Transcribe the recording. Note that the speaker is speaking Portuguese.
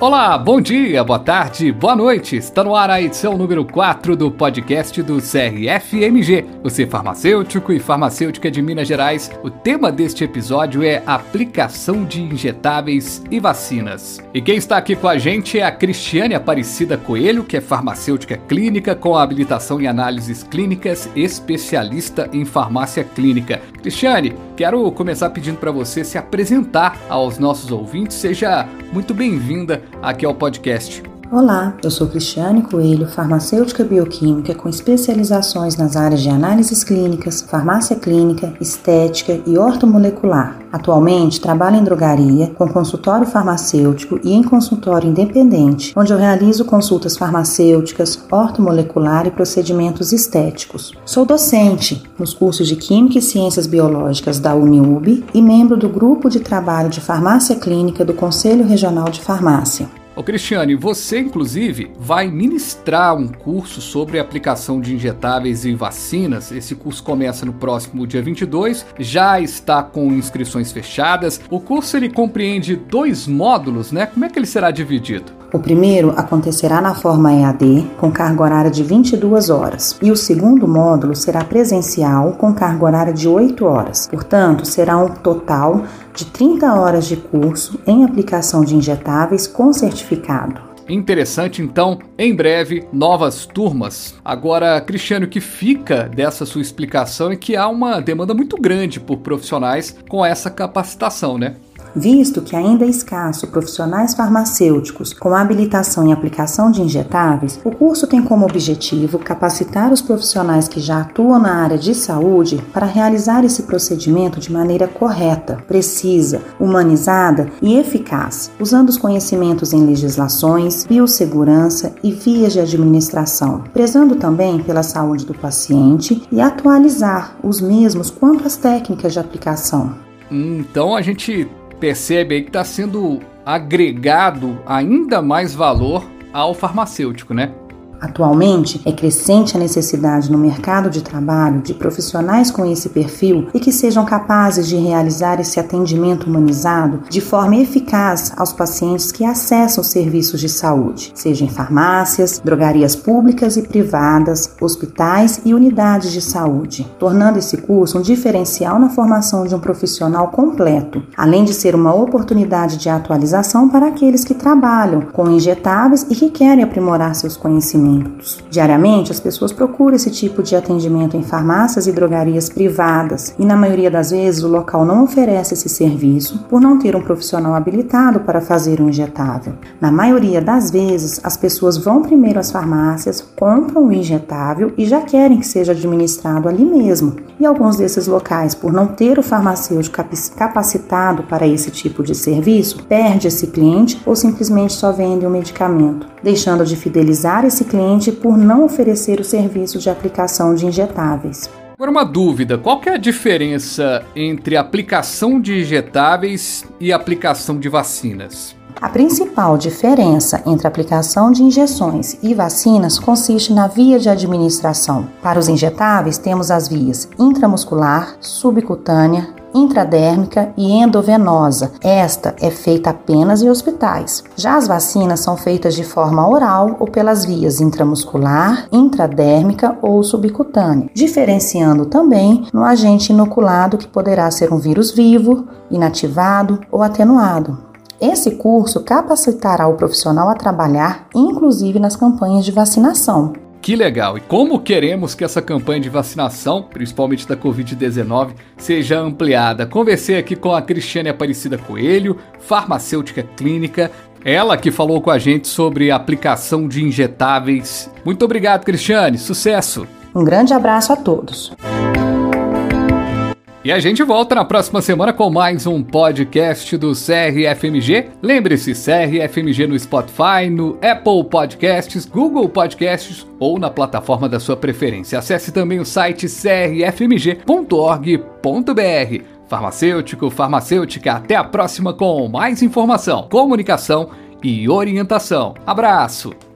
Olá, bom dia, boa tarde, boa noite. Está no ar a edição número 4 do podcast do CRFMG, ser farmacêutico e farmacêutica de Minas Gerais. O tema deste episódio é aplicação de injetáveis e vacinas. E quem está aqui com a gente é a Cristiane Aparecida Coelho, que é farmacêutica clínica com habilitação em análises clínicas, especialista em farmácia clínica. Cristiane, quero começar pedindo para você se apresentar aos nossos ouvintes. Seja muito bem-vinda aqui ao podcast. Olá, eu sou Cristiane Coelho, farmacêutica bioquímica com especializações nas áreas de análises clínicas, farmácia clínica, estética e ortomolecular. Atualmente trabalho em drogaria, com consultório farmacêutico e em consultório independente, onde eu realizo consultas farmacêuticas, ortomolecular e procedimentos estéticos. Sou docente nos cursos de Química e Ciências Biológicas da Uniub e membro do grupo de trabalho de farmácia clínica do Conselho Regional de Farmácia. Ô Cristiane, você inclusive vai ministrar um curso sobre aplicação de injetáveis e vacinas. Esse curso começa no próximo dia 22, já está com inscrições fechadas. O curso ele compreende dois módulos, né? Como é que ele será dividido? O primeiro acontecerá na forma EAD, com carga horária de 22 horas, e o segundo módulo será presencial, com carga horária de 8 horas. Portanto, será um total de 30 horas de curso em aplicação de injetáveis com certificado. Interessante, então, em breve, novas turmas. Agora, Cristiano, o que fica dessa sua explicação é que há uma demanda muito grande por profissionais com essa capacitação, né? Visto que ainda é escasso profissionais farmacêuticos com habilitação em aplicação de injetáveis, o curso tem como objetivo capacitar os profissionais que já atuam na área de saúde para realizar esse procedimento de maneira correta, precisa, humanizada e eficaz, usando os conhecimentos em legislações, biossegurança e vias de administração, prezando também pela saúde do paciente e atualizar os mesmos quanto às técnicas de aplicação. Então a gente percebe aí que está sendo agregado ainda mais valor ao farmacêutico, né? Atualmente, é crescente a necessidade no mercado de trabalho de profissionais com esse perfil e que sejam capazes de realizar esse atendimento humanizado de forma eficaz aos pacientes que acessam serviços de saúde, seja em farmácias, drogarias públicas e privadas, hospitais e unidades de saúde, tornando esse curso um diferencial na formação de um profissional completo, além de ser uma oportunidade de atualização para aqueles que trabalham com injetáveis e que querem aprimorar seus conhecimentos Diariamente, as pessoas procuram esse tipo de atendimento em farmácias e drogarias privadas e, na maioria das vezes, o local não oferece esse serviço por não ter um profissional habilitado para fazer um injetável. Na maioria das vezes, as pessoas vão primeiro às farmácias, compram o injetável e já querem que seja administrado ali mesmo. E alguns desses locais, por não ter o farmacêutico capacitado para esse tipo de serviço, perde esse cliente ou simplesmente só vende o um medicamento, deixando de fidelizar esse cliente cliente por não oferecer o serviço de aplicação de injetáveis. Agora uma dúvida, qual que é a diferença entre aplicação de injetáveis e aplicação de vacinas? A principal diferença entre aplicação de injeções e vacinas consiste na via de administração. Para os injetáveis, temos as vias intramuscular, subcutânea, intradérmica e endovenosa. Esta é feita apenas em hospitais. Já as vacinas são feitas de forma oral ou pelas vias intramuscular, intradérmica ou subcutânea, diferenciando também no agente inoculado que poderá ser um vírus vivo, inativado ou atenuado. Esse curso capacitará o profissional a trabalhar, inclusive nas campanhas de vacinação. Que legal! E como queremos que essa campanha de vacinação, principalmente da Covid-19, seja ampliada? Conversei aqui com a Cristiane Aparecida Coelho, farmacêutica clínica, ela que falou com a gente sobre aplicação de injetáveis. Muito obrigado, Cristiane. Sucesso! Um grande abraço a todos. E a gente volta na próxima semana com mais um podcast do CRFMG. Lembre-se, CRFMG no Spotify, no Apple Podcasts, Google Podcasts ou na plataforma da sua preferência. Acesse também o site crfmg.org.br. Farmacêutico, farmacêutica, até a próxima com mais informação, comunicação e orientação. Abraço!